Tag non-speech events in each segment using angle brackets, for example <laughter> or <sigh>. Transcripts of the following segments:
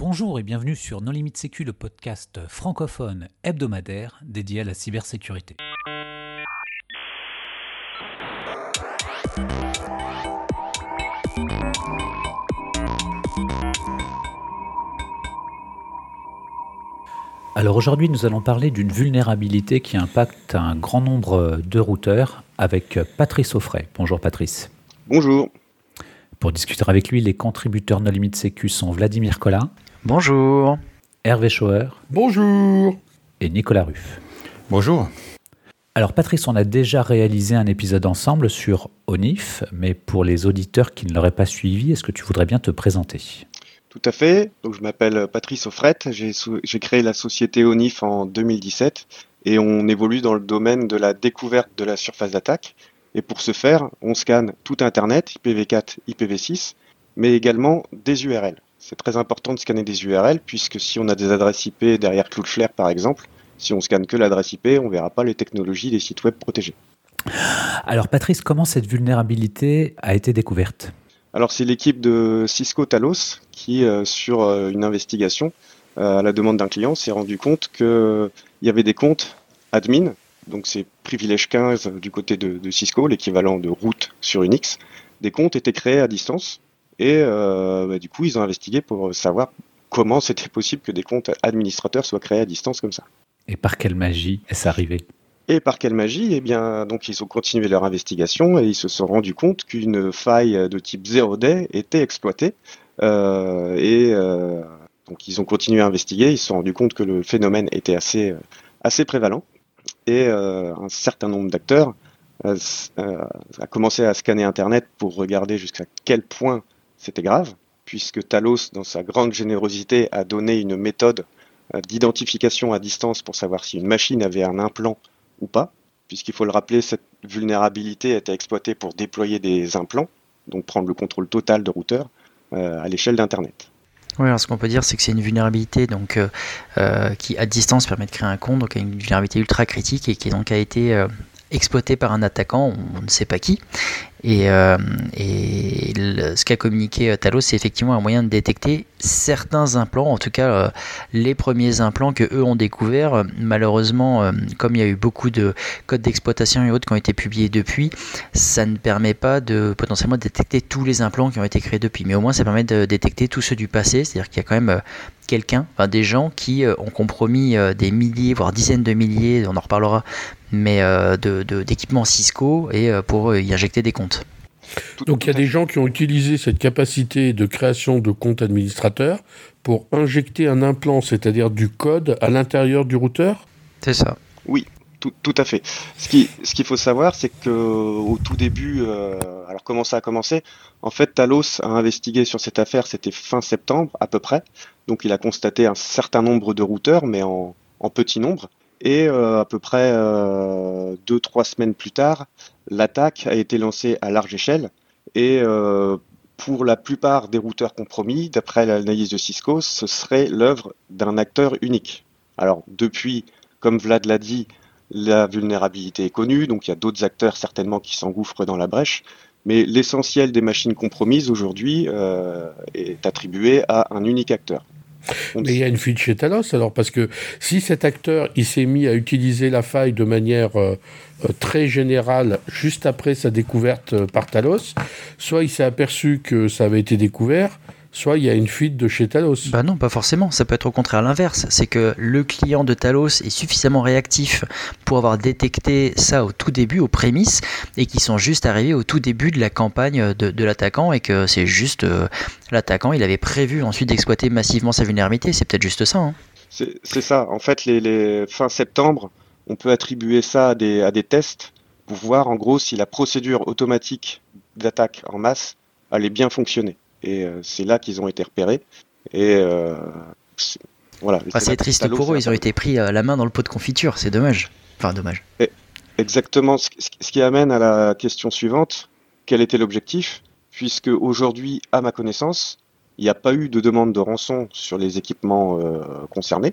Bonjour et bienvenue sur Non Limite Sécu, le podcast francophone hebdomadaire dédié à la cybersécurité. Alors aujourd'hui, nous allons parler d'une vulnérabilité qui impacte un grand nombre de routeurs avec Patrice Offray. Bonjour Patrice. Bonjour. Pour discuter avec lui, les contributeurs No Limite Sécu sont Vladimir Collin. Bonjour. Hervé Schauer. Bonjour. Et Nicolas Ruff. Bonjour. Alors Patrice, on a déjà réalisé un épisode ensemble sur ONIF, mais pour les auditeurs qui ne l'auraient pas suivi, est-ce que tu voudrais bien te présenter? Tout à fait. Donc, je m'appelle Patrice Offret. J'ai créé la société ONIF en 2017 et on évolue dans le domaine de la découverte de la surface d'attaque. Et pour ce faire, on scanne tout Internet, IPv4, IPv6, mais également des URL. C'est très important de scanner des URL puisque si on a des adresses IP derrière Cloudflare par exemple, si on scanne que l'adresse IP, on ne verra pas les technologies des sites web protégés. Alors Patrice, comment cette vulnérabilité a été découverte? Alors c'est l'équipe de Cisco Talos qui, euh, sur euh, une investigation euh, à la demande d'un client, s'est rendu compte qu'il y avait des comptes admin, donc c'est privilège 15 du côté de, Cisco, l'équivalent de route sur Unix. Des comptes étaient créés à distance et bah, du coup ils ont investigué pour savoir comment c'était possible que des comptes administrateurs soient créés à distance comme ça. Et par quelle magie est-ce arrivé? Et par quelle magie? Eh bien, donc ils ont continué leur investigation et ils se sont rendus compte qu'une faille de type 0day était exploitée. Euh, et euh, donc ils ont continué à investiguer. Ils se sont rendus compte que le phénomène était assez assez prévalent. Et euh, un certain nombre d'acteurs a commencé à scanner Internet pour regarder jusqu'à quel point c'était grave, puisque Talos, dans sa grande générosité, a donné une méthode euh, d'identification à distance pour savoir si une machine avait un implant ou pas, puisqu'il faut le rappeler, cette vulnérabilité était exploitée pour déployer des implants, donc prendre le contrôle total de routeur euh, à l'échelle d'Internet. Oui, alors ce qu'on peut dire, c'est que c'est une vulnérabilité donc, euh, qui, à distance, permet de créer un compte, donc une vulnérabilité ultra critique et qui donc a été exploitée par un attaquant, on ne sait pas qui, et, euh, ce qu'a communiqué euh, Talos, c'est effectivement un moyen de détecter certains implants, en tout cas euh, les premiers implants que eux ont découverts. Malheureusement, comme il y a eu beaucoup de codes d'exploitation et autres qui ont été publiés depuis, ça ne permet pas de potentiellement détecter tous les implants qui ont été créés depuis. Mais au moins, ça permet de détecter tous ceux du passé, c'est-à-dire qu'il y a quand même quelqu'un, enfin des gens qui ont compromis des milliers, voire dizaines de milliers, on en reparlera, mais d'équipements de, Cisco et pour y injecter des comptes. Donc il y a des gens qui ont utilisé cette capacité de création de compte administrateur pour injecter un implant, c'est-à-dire du code, à l'intérieur du routeur? C'est ça. Oui, tout, à fait. Ce qu'il ce faut savoir, c'est que au tout début, euh, alors comment ça a commencé? En fait, Talos a investigué sur cette affaire, c'était fin septembre à peu près. Donc il a constaté un certain nombre de routeurs, mais en, en petit nombre. Et euh, à peu près euh, deux, trois semaines plus tard, l'attaque a été lancée à large échelle. Et euh, pour la plupart des routeurs compromis, d'après l'analyse de Cisco, ce serait l'œuvre d'un acteur unique. Alors depuis, comme Vlad l'a dit, la vulnérabilité est connue, donc il y a d'autres acteurs certainement qui s'engouffrent dans la brèche, mais l'essentiel des machines compromises aujourd'hui est attribué à un unique acteur. Mais il y a une fuite chez Talos, alors, parce que si cet acteur, il s'est mis à utiliser la faille de manière euh, euh, très générale juste après sa découverte euh, par Talos, soit il s'est aperçu que ça avait été découvert, soit il y a une fuite de chez Talos. Bah non, pas forcément. Ça peut être au contraire l'inverse. C'est que le client de Talos est suffisamment réactif pour avoir détecté ça au tout début, aux prémices, et qu'ils sont juste arrivés au tout début de la campagne de, l'attaquant, et que c'est juste euh, l'attaquant, il avait prévu ensuite d'exploiter massivement sa vulnérabilité. C'est peut-être juste ça. Hein. C'est ça. En fait, les, les, fin septembre, on peut attribuer ça à des, à des tests pour voir en gros si la procédure automatique d'attaque en masse allait bien fonctionner. Et euh, c'est là qu'ils ont été repérés. Et euh, voilà. Ah, c'est triste pour eux, ils ont été pris à la main dans le pot de confiture, c'est dommage. Enfin, dommage. exactement, ce qui amène à la question suivante, quel était l'objectif? Puisque aujourd'hui, à ma connaissance, il n'y a pas eu de demande de rançon sur les équipements euh, concernés.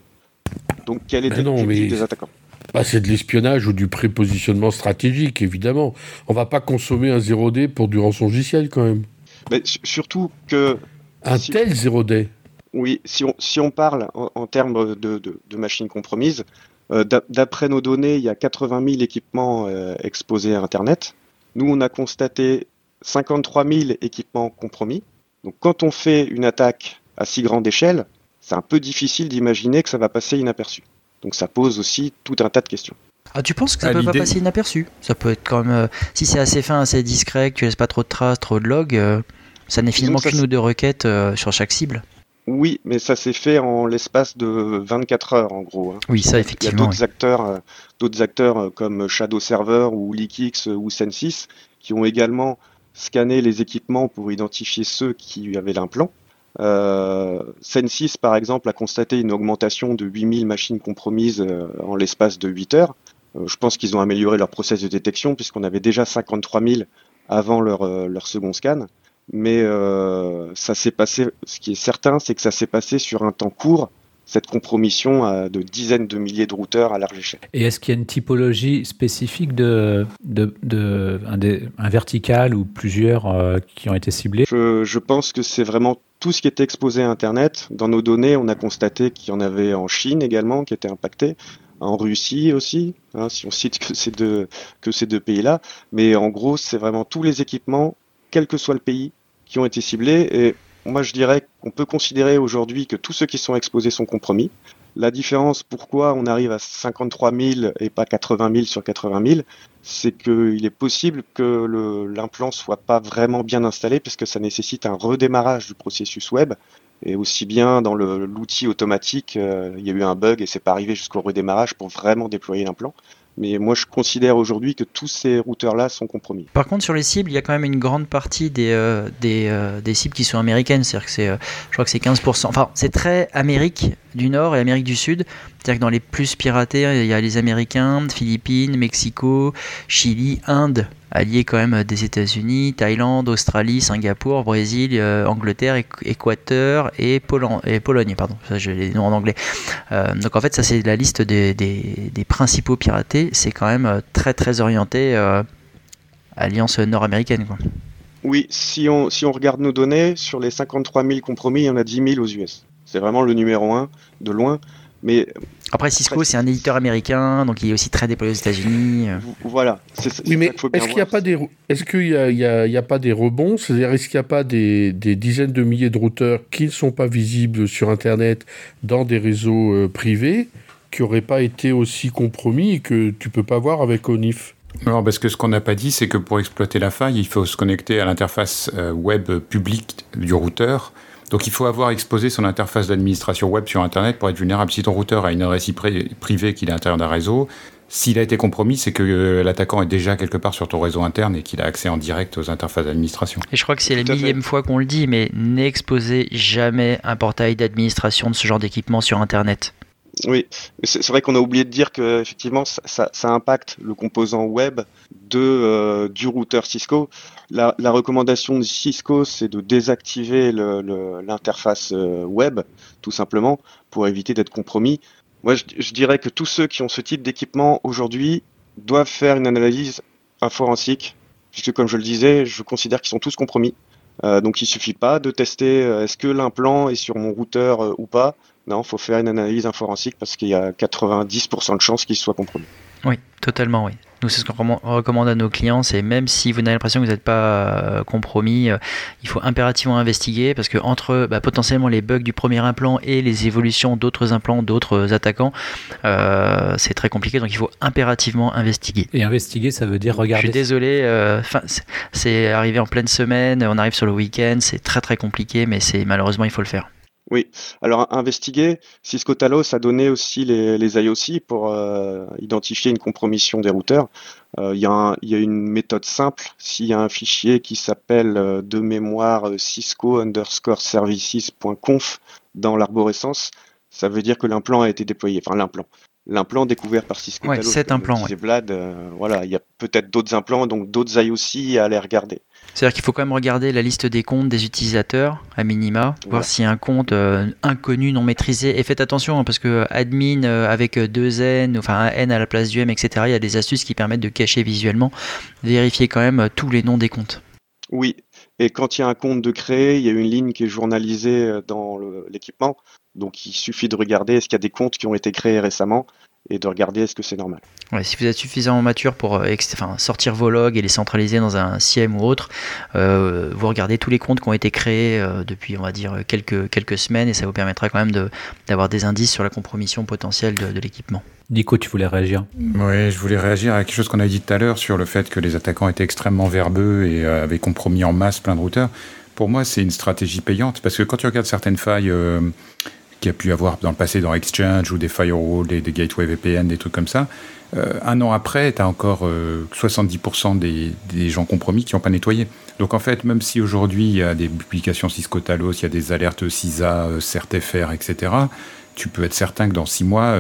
Donc quel était ben l'objectif des attaquants? Bah, c'est de l'espionnage ou du prépositionnement stratégique, évidemment. On va pas consommer un 0D pour du rançongiciel, quand même. Mais surtout que. Un tel 0D Oui, si on, si on parle en, termes de, de, machines compromises, euh, d'après nos données, il y a 80 000 équipements euh, exposés à Internet. Nous, on a constaté 53 000 équipements compromis. Donc quand on fait une attaque à si grande échelle, c'est un peu difficile d'imaginer que ça va passer inaperçu. Donc ça pose aussi tout un tas de questions. Ah, tu penses que ça peut pas passer inaperçu? Ça peut être quand même. Euh, si c'est assez fin, assez discret, que tu laisses pas trop de traces, trop de logs, euh, ça n'est finalement qu'une ou deux requêtes euh, sur chaque cible. Oui, mais ça s'est fait en l'espace de 24 heures en gros. Hein. Oui, ça effectivement. Il y a d'autres acteurs, d'autres acteurs comme Shadow Server ou Leakix ou Sensis qui ont également scanné les équipements pour identifier ceux qui avaient l'implant. Euh, Sensis, par exemple, a constaté une augmentation de 8000 machines compromises en l'espace de 8 heures. Euh, je pense qu'ils ont amélioré leur process de détection puisqu'on avait déjà 53 000 avant leur, euh, leur second scan. Mais euh, ça s'est passé, ce qui est certain, c'est que ça s'est passé sur un temps court, cette compromission de dizaines de milliers de routeurs à large échelle. Et est-ce qu'il y a une typologie spécifique de, de, de un, vertical ou plusieurs qui ont été ciblés? Je, je, pense que c'est vraiment tout ce qui était exposé à Internet. Dans nos données, on a constaté qu'il y en avait en Chine également qui étaient impactés en Russie aussi, hein, si on cite que ces deux, que ces deux pays-là. Mais en gros, c'est vraiment tous les équipements, quel que soit le pays, qui ont été ciblés. Et moi, je dirais qu'on peut considérer aujourd'hui que tous ceux qui sont exposés sont compromis. La différence, pourquoi on arrive à 53 000 et pas 80 000 sur 80 000, c'est qu'il est possible que l'implant soit pas vraiment bien installé, puisque ça nécessite un redémarrage du processus web. Et aussi bien dans l'outil automatique, euh, il y a eu un bug et c'est pas arrivé jusqu'au redémarrage pour vraiment déployer l'implant. Mais moi, je considère aujourd'hui que tous ces routeurs-là sont compromis. Par contre, sur les cibles, il y a quand même une grande partie des, euh, des, euh, des, cibles qui sont américaines. C'est-à-dire que c'est, je crois que c'est 15%. Enfin, c'est très Amérique du Nord et Amérique du Sud. C'est-à-dire que dans les plus piratés, il y a les Américains, Philippines, Mexico, Chili, Inde, alliés quand même des États-Unis, Thaïlande, Australie, Singapour, Brésil, euh, Angleterre, Équateur et, Pologne. Pardon, ça les noms en anglais. Euh, donc en fait, ça c'est la liste des, des, principaux piratés. C'est quand même euh, très très orienté alliance nord-américaine. Oui, si on, si on regarde nos données, sur les 53 000 compromis, il y en a 10 000 aux US. C'est vraiment le numéro 1 de loin. Mais après Cisco, c'est un éditeur américain, donc il est aussi très déployé aux États-Unis. Voilà. oui, mais est-ce qu'il n'y a pas des est-ce qu'il y, a, pas des rebonds? C'est-à-dire est-ce qu'il n'y a pas des, dizaines de milliers de routeurs qui ne sont pas visibles sur Internet dans des réseaux euh, privés qui n'auraient pas été aussi compromis et que tu peux pas voir avec ONIF? Non, parce que ce qu'on n'a pas dit, c'est que pour exploiter la faille, il faut se connecter à l'interface euh, web publique du routeur donc il faut avoir exposé son interface d'administration web sur Internet pour être vulnérable. Si ton routeur a une adresse privée qu'il est à l'intérieur d'un réseau, s'il a été compromis, c'est que euh, l'attaquant est déjà quelque part sur ton réseau interne et qu'il a accès en direct aux interfaces d'administration. Et je crois que c'est la millième fois qu'on le dit, mais n'exposez jamais un portail d'administration de ce genre d'équipement sur Internet. Oui, c'est vrai qu'on a oublié de dire que effectivement ça, impacte le composant web de euh, du routeur Cisco. La, recommandation de Cisco, c'est de désactiver l'interface euh, web, tout simplement, pour éviter d'être compromis. Moi, je, dirais que tous ceux qui ont ce type d'équipement aujourd'hui doivent faire une analyse forensique, puisque comme je le disais, je considère qu'ils sont tous compromis. Euh, donc il suffit pas de tester est-ce que l'implant est sur mon routeur ou pas. Non, il faut faire une analyse informatique parce qu'il y a 90% de chances qu'il soit compromis. Oui, totalement, oui. Nous, c'est ce qu'on recommande à nos clients, c'est même si vous n'avez l'impression que vous n'êtes pas euh, compromis, euh, il faut impérativement investiguer parce que entre bah, potentiellement les bugs du premier implant et les évolutions d'autres implants, d'autres attaquants, euh, c'est très compliqué. Donc il faut impérativement investiguer. Et investiguer, ça veut dire regarder. Je suis désolé, c'est arrivé en pleine semaine, on arrive sur le week-end, c'est très très compliqué, mais c'est malheureusement il faut le faire. Oui, alors investiguer, Cisco Talos a donné aussi les, les IOC pour euh, identifier une compromission des routeurs. Euh, il y, a une méthode simple, s'il y a un fichier qui s'appelle euh, de mémoire cisco underscore services.conf dans l'arborescence, ça veut dire que l'implant a été déployé, enfin l'implant. L'implant découvert par Cisco ouais, Cet implant, ouais. Vlad, voilà, il y a peut-être d'autres implants, donc d'autres IOC à aller regarder. C'est-à-dire qu'il faut quand même regarder la liste des comptes des utilisateurs, à minima, voir a un compte euh, inconnu, non maîtrisé. Et faites attention, hein, parce que admin euh, avec deux N, enfin un N à la place du M, etc., il y a des astuces qui permettent de cacher visuellement. Vérifiez quand même euh, tous les noms des comptes. Oui, Et quand il y a un compte de créer, il y a une ligne qui est journalisée dans l'équipement. Donc il suffit de regarder est-ce qu'il y a des comptes qui ont été créés récemment et de regarder est-ce que c'est normal. si vous êtes suffisamment mature pour euh, sortir vos logs et les centraliser dans un SIEM ou autre, euh, vous regardez tous les comptes qui ont été créés euh, depuis, on va dire, quelques, quelques semaines et ça vous permettra quand même d'avoir des indices sur la compromission potentielle de, l'équipement. Nico, tu voulais réagir? Oui, je voulais réagir à quelque chose qu'on a dit tout à l'heure sur le fait que les attaquants étaient extrêmement verbeux et avaient compromis en masse plein de routeurs. Pour moi, c'est une stratégie payante parce que quand tu regardes certaines failles qu'il y a pu avoir dans le passé dans Exchange ou des firewalls, des, des gateways VPN, des trucs comme ça. Euh, un an après, tu as encore 70% euh, des, des, gens compromis qui n'ont pas nettoyé. Donc en fait, même si aujourd'hui il y a des publications Cisco Talos, il y a des alertes CISA, euh, CertFR, etc., tu peux être certain que dans six mois,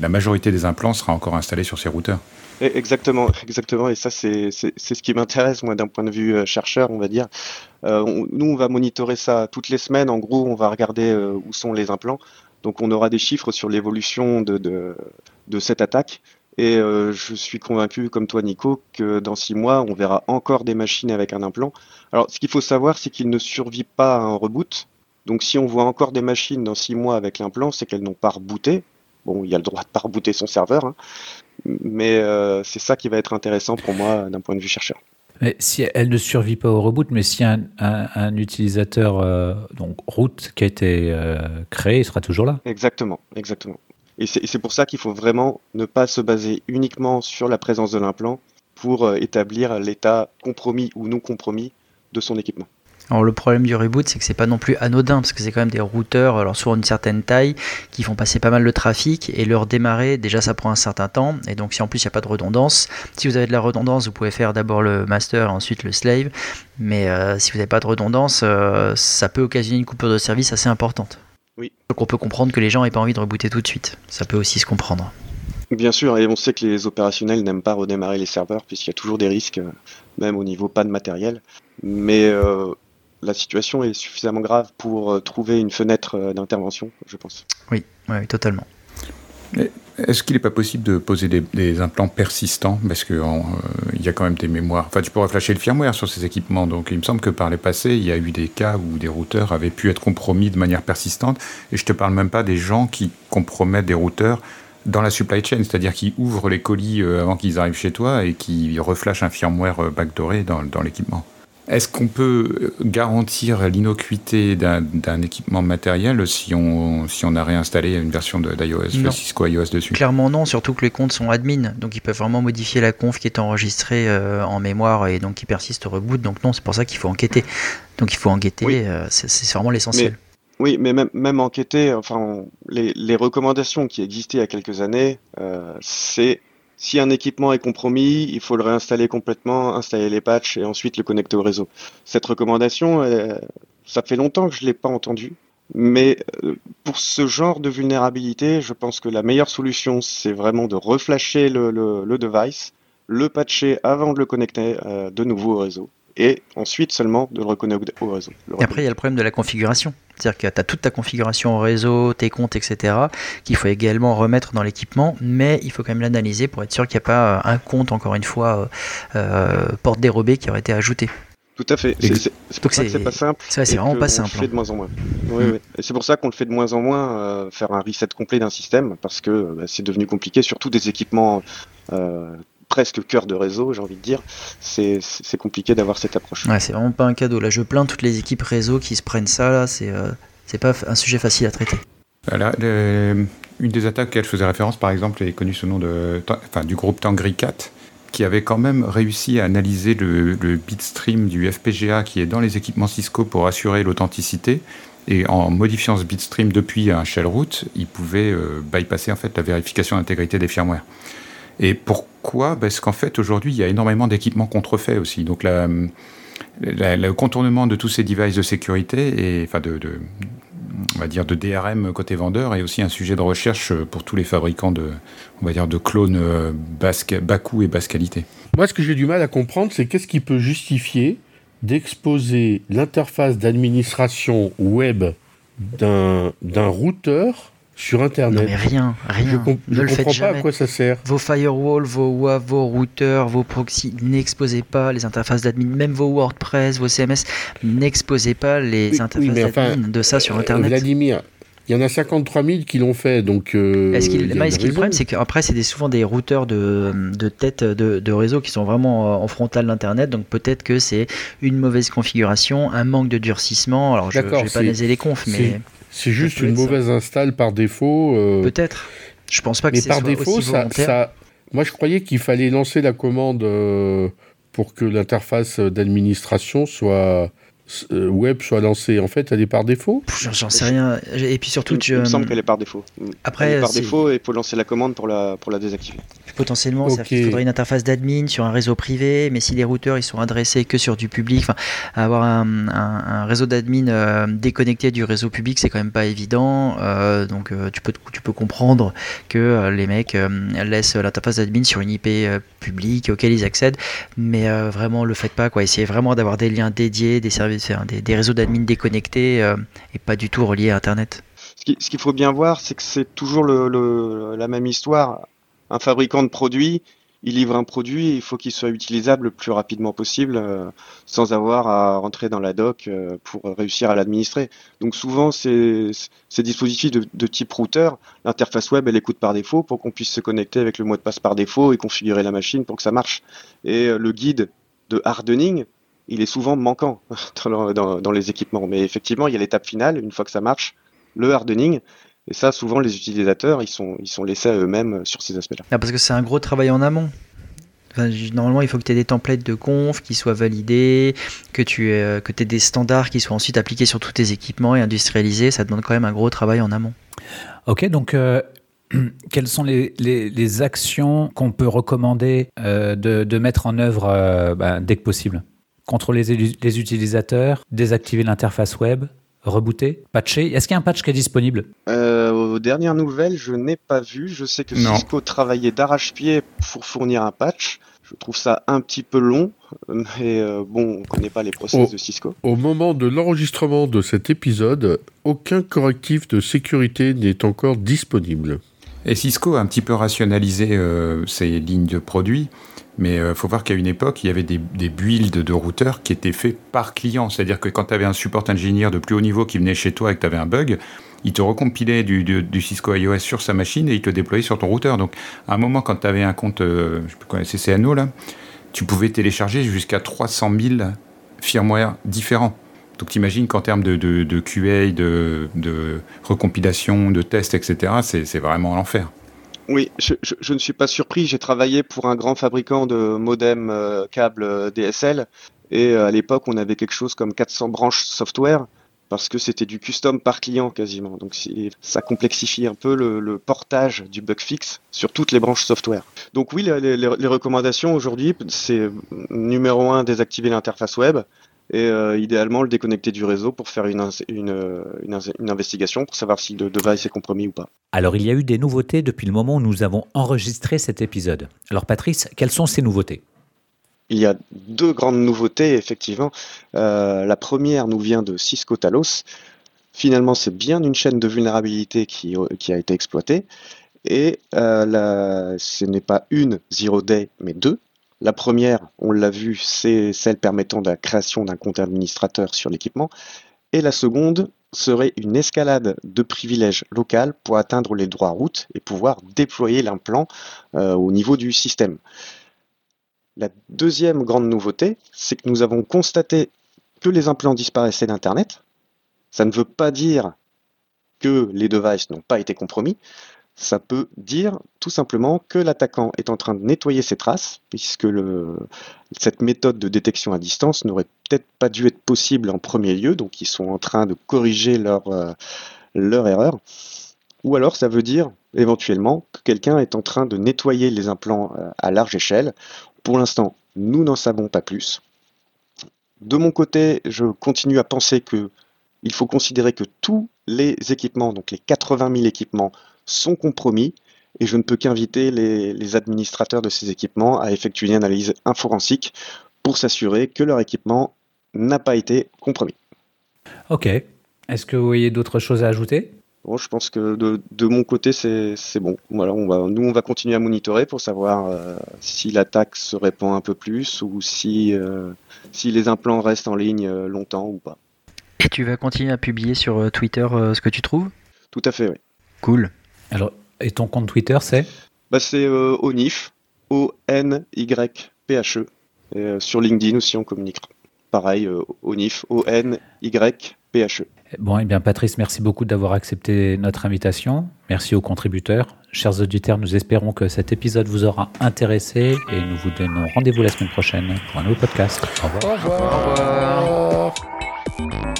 la majorité des implants sera encore installée sur ces routeurs. Exactement, exactement. Et ça, c'est ce qui m'intéresse, moi, d'un point de vue euh, chercheur, on va dire. Euh, nous, on va monitorer ça toutes les semaines. En gros, on va regarder euh, où sont les implants. Donc, on aura des chiffres sur l'évolution de, de, cette attaque. Et je suis convaincu, comme toi, Nico, que dans six mois, on verra encore des machines avec un implant. Alors, ce qu'il faut savoir, c'est qu'il ne survit pas à un reboot. Donc, si on voit encore des machines dans six mois avec l'implant, c'est qu'elles n'ont pas rebooté. Bon, il y a le droit de pas rebooter son serveur, hein. mais euh, c'est ça qui va être intéressant pour moi d'un point de vue chercheur. Mais si elle ne survit pas au reboot, mais si un, un, utilisateur euh, donc root qui a été euh, créé, il sera toujours là. Exactement, exactement. Et c'est pour ça qu'il faut vraiment ne pas se baser uniquement sur la présence de l'implant pour établir l'état compromis ou non compromis de son équipement. Alors le problème du reboot, c'est que c'est pas non plus anodin parce que c'est quand même des routeurs, alors sur une certaine taille, qui font passer pas mal de trafic et leur démarrer, déjà ça prend un certain temps. Et donc si en plus il n'y a pas de redondance, si vous avez de la redondance, vous pouvez faire d'abord le master, ensuite le slave. Mais euh, si vous n'avez pas de redondance, euh, ça peut occasionner une coupure de service assez importante. Oui. Donc on peut comprendre que les gens n'aient pas envie de rebooter tout de suite. Ça peut aussi se comprendre. Bien sûr, et on sait que les opérationnels n'aiment pas redémarrer les serveurs puisqu'il y a toujours des risques, euh, même au niveau pas de matériel. Mais la situation est suffisamment grave pour euh, trouver une fenêtre euh, d'intervention, je pense. Oui, oui totalement. Est-ce qu'il n'est pas possible de poser des, implants persistants? Parce qu'il euh, y a quand même des mémoires. Enfin, tu pourrais flasher le firmware sur ces équipements. Donc, il me semble que par les passés, il y a eu des cas où des routeurs avaient pu être compromis de manière persistante. Et je ne te parle même pas des gens qui compromettent des routeurs dans la supply chain, c'est-à-dire qui ouvrent les colis avant qu'ils arrivent chez toi et qui reflashent un firmware backdooré dans, dans l'équipement. Est-ce qu'on peut garantir l'innocuité d'un équipement matériel si on, si on a réinstallé une version d'iOS, Cisco iOS dessus? Clairement non, surtout que les comptes sont admin, donc ils peuvent vraiment modifier la conf qui est enregistrée euh, en mémoire et donc qui persiste au reboot. Donc non, c'est pour ça qu'il faut enquêter. Donc il faut enquêter, euh, c'est vraiment l'essentiel. Oui, mais même, même enquêter, enfin, les, les, recommandations qui existaient il y a quelques années, euh, c'est si un équipement est compromis, il faut le réinstaller complètement, installer les patchs et ensuite le connecter au réseau. Cette recommandation, euh, ça fait longtemps que je ne l'ai pas entendue. Mais euh, pour ce genre de vulnérabilité, je pense que la meilleure solution, c'est vraiment de reflasher le, device, le patcher avant de le connecter euh, de nouveau au réseau et ensuite seulement de le reconnecter au réseau. et après, il y a le problème de la configuration. C'est-à-dire que tu as toute ta configuration au réseau, tes comptes, etc., qu'il faut également remettre dans l'équipement, mais il faut quand même l'analyser pour être sûr qu'il n'y a pas euh, un compte, encore une fois, euh, euh, porte dérobée qui aurait été ajouté. Tout à fait. C'est pour ça que c'est pas simple. C'est vraiment pas simple. Fait de moins en moins. Oui, oui. Et c'est pour ça qu'on le fait de moins en moins, faire un reset complet d'un système, parce que bah, c'est devenu compliqué, surtout des équipements presque cœur de réseau, j'ai envie de dire, c'est compliqué d'avoir cette approche. Ouais, c'est vraiment pas un cadeau. Là, je plains toutes les équipes réseau qui se prennent ça. Là, c'est euh, c'est pas un sujet facile à traiter. Voilà, une des attaques qu'elle faisait référence, par exemple, est connue sous le nom de, enfin, du groupe Tangri 4 qui avait quand même réussi à analyser le, le bitstream du FPGA qui est dans les équipements Cisco pour assurer l'authenticité. Et en modifiant ce bitstream depuis un shell root, il pouvait euh, bypasser en fait la vérification d'intégrité des firmware. Et pourquoi? Parce qu'en fait, aujourd'hui, il y a énormément d'équipements contrefaits aussi. Donc, le contournement de tous ces devices de sécurité, et, enfin, de, on va dire de DRM côté vendeur, est aussi un sujet de recherche pour tous les fabricants de, on va dire, de clones euh, bas coût et basse qualité. Moi, ce que j'ai du mal à comprendre, c'est qu'est-ce qui peut justifier d'exposer l'interface d'administration web d'un routeur sur Internet. Non mais rien, rien. Je, ne comprends pas à quoi ça sert. Vos firewalls, vos WAV, vos routeurs, vos proxys, n'exposez pas les interfaces d'admin, même vos WordPress, vos CMS, n'exposez pas les interfaces d'admin de ça sur Internet. Vladimir, il y en a 53 000 qui l'ont fait, donc. Euh, est-ce qu'il, est-ce qu'il problème, c'est qu'après c'est des, souvent des routeurs de, de tête de, de, réseau qui sont vraiment euh, en frontal d'Internet, donc peut-être que c'est une mauvaise configuration, un manque de durcissement. Alors je ne vais pas naser les confs, mais c'est juste une mauvaise install par défaut. Euh. Peut-être. Je pense pas que c'est par défaut, ça, ça, Moi, je croyais qu'il fallait lancer la commande pour que l'interface d'administration soit euh, web soit lancée en fait elle est par défaut? J'en sais rien. Et puis surtout, il, me semble qu'elle est par défaut. Après, elle est par défaut et il faut lancer la commande pour la, pour la désactiver. Potentiellement, il faudrait une interface d'admin sur un réseau privé, mais si les routeurs ils sont adressés que sur du public, avoir un, un, réseau d'admin euh, déconnecté du réseau public, c'est quand même pas évident. Euh, donc tu, peux, tu peux comprendre que les mecs laissent l'interface d'admin sur une IP publique auquel ils accèdent, mais vraiment le faites pas. Quoi. Essayez vraiment d'avoir des liens dédiés, des services des, réseaux d'admin déconnectés euh, et pas du tout reliés à Internet. Ce qu'il faut bien voir, c'est que c'est toujours la même histoire. Un fabricant de produits, il livre un produit, il faut qu'il soit utilisable le plus rapidement possible euh, sans avoir à rentrer dans la doc euh, pour réussir à l'administrer. Donc souvent, ces, dispositifs de, type routeur, l'interface web, elle écoute par défaut pour qu'on puisse se connecter avec le mot de passe par défaut et configurer la machine pour que ça marche. Et le guide de hardening, il est souvent manquant <laughs> dans, les équipements. Mais effectivement, il y a l'étape finale, une fois que ça marche, le hardening. Et ça, souvent, les utilisateurs, ils sont, ils sont laissés à eux-mêmes sur ces aspects-là. Ah, parce que c'est un gros travail en amont. normalement, il faut que tu aies des templates de conf qui soient validés, que tu aies, que aies des standards qui soient ensuite appliqués sur tous tes équipements et industrialisés. Ça demande quand même un gros travail en amont. Ok, donc euh, <clears throat> quelles sont les, actions qu'on peut recommander euh, de, mettre en œuvre euh, bah, dès que possible? Contrôler les utilisateurs, désactiver l'interface web, rebooter, patcher. Est-ce qu'il y a un patch qui est disponible? Euh, Aux dernières nouvelles, je n'ai pas vu. Je sais que Cisco travaillait d'arrache-pied pour fournir un patch. Je trouve ça un petit peu long, mais euh, bon, on ne connaît pas les process de Cisco. Au moment de l'enregistrement de cet épisode, aucun correctif de sécurité n'est encore disponible. Et Cisco a un petit peu rationalisé euh, ses lignes de produits. Mais il euh, faut voir qu'à une époque, il y avait des, builds de routeurs qui étaient faits par client. C'est-à-dire que quand tu avais un support ingénieur de plus haut niveau qui venait chez toi et que tu avais un bug, il te recompilait du, Cisco iOS sur sa machine et il te déployait sur ton routeur. Donc, à un moment, quand tu avais un compte, euh, je sais pas, CCNO, là, tu pouvais télécharger jusqu'à 300 000 firmware différents. Donc, tu imagines qu'en termes de, de, de, QA, de, de recompilation, de tests, etc., c'est vraiment l'enfer. Oui, je, ne suis pas surpris. J'ai travaillé pour un grand fabricant de modems euh, câbles euh, DSL et euh, à l'époque, on avait quelque chose comme 400 branches software parce que c'était du custom par client quasiment. Donc ça complexifie un peu le, portage du bug fix sur toutes les branches software. Donc oui, les recommandations aujourd'hui, c'est numéro un, désactiver l'interface web et euh, idéalement le déconnecter du réseau pour faire une, une, une, investigation pour savoir si le device est compromis ou pas. Alors il y a eu des nouveautés depuis le moment où nous avons enregistré cet épisode. Alors Patrice, quelles sont ces nouveautés? Il y a deux grandes nouveautés, effectivement. Euh, la première nous vient de Cisco Talos. Finalement, c'est bien une chaîne de vulnérabilité qui, qui a été exploitée. Et euh, la, ce n'est pas une zero day, mais deux. La première, on l'a vu, c'est celle permettant la création d'un compte administrateur sur l'équipement. Et la seconde serait une escalade de privilèges local pour atteindre les droits route et pouvoir déployer l'implant euh, au niveau du système. La deuxième grande nouveauté, c'est que nous avons constaté que les implants disparaissaient d'Internet. Ça ne veut pas dire que les devices n'ont pas été compromis ça peut dire tout simplement que l'attaquant est en train de nettoyer ses traces, puisque cette méthode de détection à distance n'aurait peut-être pas dû être possible en premier lieu, donc ils sont en train de corriger leur, euh, erreur. Ou alors ça veut dire éventuellement que quelqu'un est en train de nettoyer les implants euh, à large échelle. Pour l'instant, nous n'en savons pas plus. De mon côté, je continue à penser que il faut considérer que tous les équipements, donc les 80 000 équipements, sont compromis et je ne peux qu'inviter les, administrateurs de ces équipements à effectuer une analyse inforensique pour s'assurer que leur équipement n'a pas été compromis. Ok. Est-ce que vous voyez d'autres choses à ajouter? Bon, je pense que de, de mon côté, c'est c'est bon. Voilà, on va, nous, on va continuer à monitorer pour savoir euh, si l'attaque se répand un peu plus ou si, euh, si les implants restent en ligne euh, longtemps ou pas. Et tu vas continuer à publier sur Twitter euh, ce que tu trouves? Tout à fait, oui. Cool. Alors, et ton compte Twitter, c'est Bah, c'est euh, ONIF, O-N-Y-P-H-E. Et, euh, sur LinkedIn aussi, on communique. Pareil, euh, ONIF, O-N-Y-P-H-E. Bon, eh bien, Patrice, merci beaucoup d'avoir accepté notre invitation. Merci aux contributeurs. Chers auditeurs, nous espérons que cet épisode vous aura intéressé et nous vous donnons rendez-vous la semaine prochaine pour un nouveau podcast. Au revoir. Au revoir. Au revoir.